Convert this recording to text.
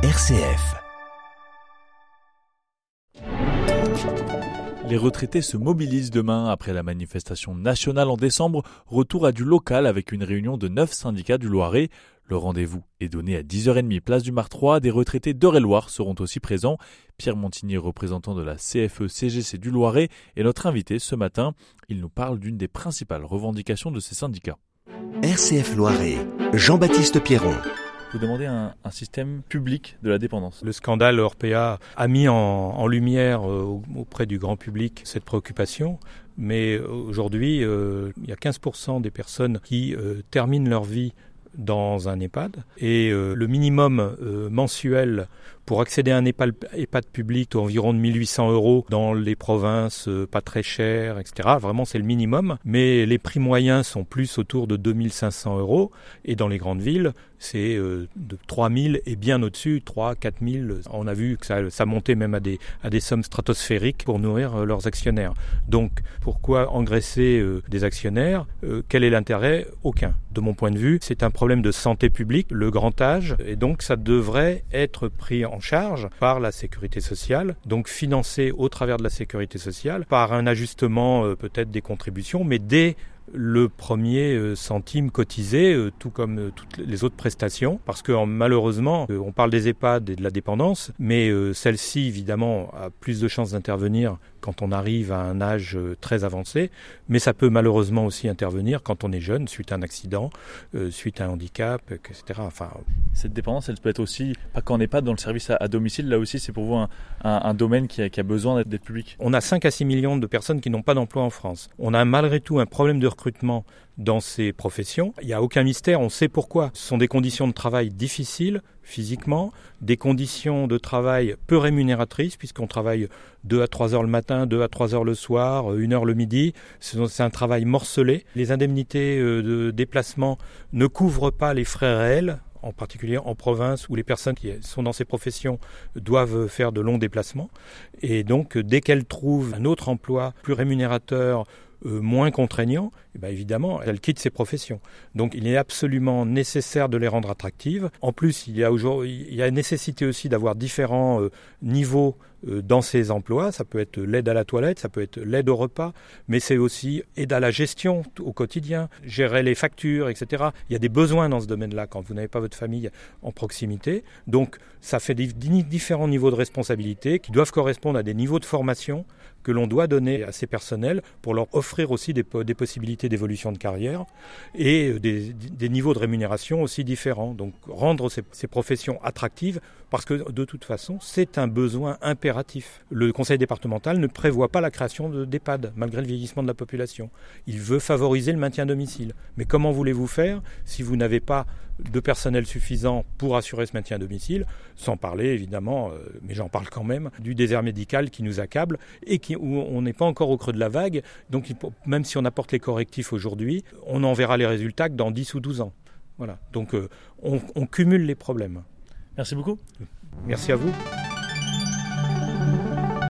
RCF. Les retraités se mobilisent demain après la manifestation nationale en décembre. Retour à du local avec une réunion de neuf syndicats du Loiret. Le rendez-vous est donné à 10h30 place du Mar 3. Des retraités d'Eure-et-Loire seront aussi présents. Pierre Montigny, représentant de la CFE-CGC du Loiret, est notre invité ce matin. Il nous parle d'une des principales revendications de ces syndicats. RCF Loiret, Jean-Baptiste Pierron. Vous demandez un, système public de la dépendance. Le scandale Orpea a mis en, lumière euh, auprès du grand public cette préoccupation, mais aujourd'hui, euh, il y a 15% des personnes qui euh, terminent leur vie dans un EHPAD et euh, le minimum euh, mensuel pour accéder à un EHPAD, public environ de 1800 euros dans les provinces euh, pas très chères, etc. Vraiment c'est le minimum, mais les prix moyens sont plus autour de 2500 euros et dans les grandes villes c'est euh, de 3000 et bien au-dessus, 3 4000. On a vu que ça, ça montait même à des, à des sommes stratosphériques pour nourrir euh, leurs actionnaires. Donc pourquoi engraisser des actionnaires? Quel est l'intérêt? Aucun. De mon point de vue, c'est un problème de santé publique, le grand âge, et donc ça devrait être pris en charge par la sécurité sociale, donc financé au travers de la sécurité sociale, par un ajustement euh, peut-être des contributions, mais dès le premier euh, centime cotisé, euh, tout comme euh, toutes les autres prestations, parce que malheureusement, on parle des EHPAD et de la dépendance, mais celle-ci, évidemment, a plus de chances d'intervenir quand on arrive à un âge très avancé, mais ça peut malheureusement aussi intervenir quand on est jeune, suite à un accident, suite à un handicap, etc. Enfin, Cette dépendance, elle peut être aussi, pas n'est pas dans le service à, à, domicile, là aussi c'est pour vous un, un, un domaine qui a, qui a besoin d'être public. On a 5 à 6 millions de personnes qui n'ont pas d'emploi en France. On a malgré tout un problème de dans ces professions. Il n'y a aucun mystère, on sait pourquoi. Ce sont des conditions de travail difficiles physiquement, des conditions de travail peu rémunératrices puisqu'on travaille 2 à 3 heures le matin, 2 à 3 heures le soir, 1 heure le midi. C'est un travail morcelé. Les indemnités de déplacement ne couvrent pas les frais réels en particulier en province où les personnes qui sont dans ces professions doivent faire de longs déplacements. Et donc, dès qu'elles trouvent un autre emploi plus rémunérateur, euh, moins contraignant, eh bien évidemment, elles quittent ces professions. Donc il est absolument nécessaire de les rendre attractives. En plus, il y a, il y a nécessité aussi d'avoir différents euh, niveaux dans ces emplois. Ça peut être l'aide à la toilette, ça peut être l'aide au repas, mais c'est aussi aide à la gestion au quotidien, gérer les factures, etc. Il y a des besoins dans ce domaine-là quand vous n'avez pas votre famille en proximité. Donc ça fait différents niveaux de responsabilité qui doivent correspondre à des niveaux de formation que l'on doit donner à ces personnels pour leur offrir aussi des, possibilités d'évolution de carrière et euh, des, des, niveaux de rémunération aussi différents. Donc rendre ces, ces professions attractives parce que de toute façon c'est un besoin impératif. Le conseil départemental ne prévoit pas la création d'EHPAD malgré le vieillissement de la population. Il veut favoriser le maintien à domicile. Mais comment voulez-vous faire si vous n'avez pas de personnel suffisant pour assurer ce maintien à domicile, sans parler évidemment, euh, mais j'en parle quand même, du désert médical qui nous accable et qui, où on n'est pas encore au creux de la vague. Donc même si on apporte les correctifs aujourd'hui, on en verra les résultats que dans 10 ou 12 ans. Voilà. Donc euh, on, on cumule les problèmes. Merci beaucoup. Merci à vous.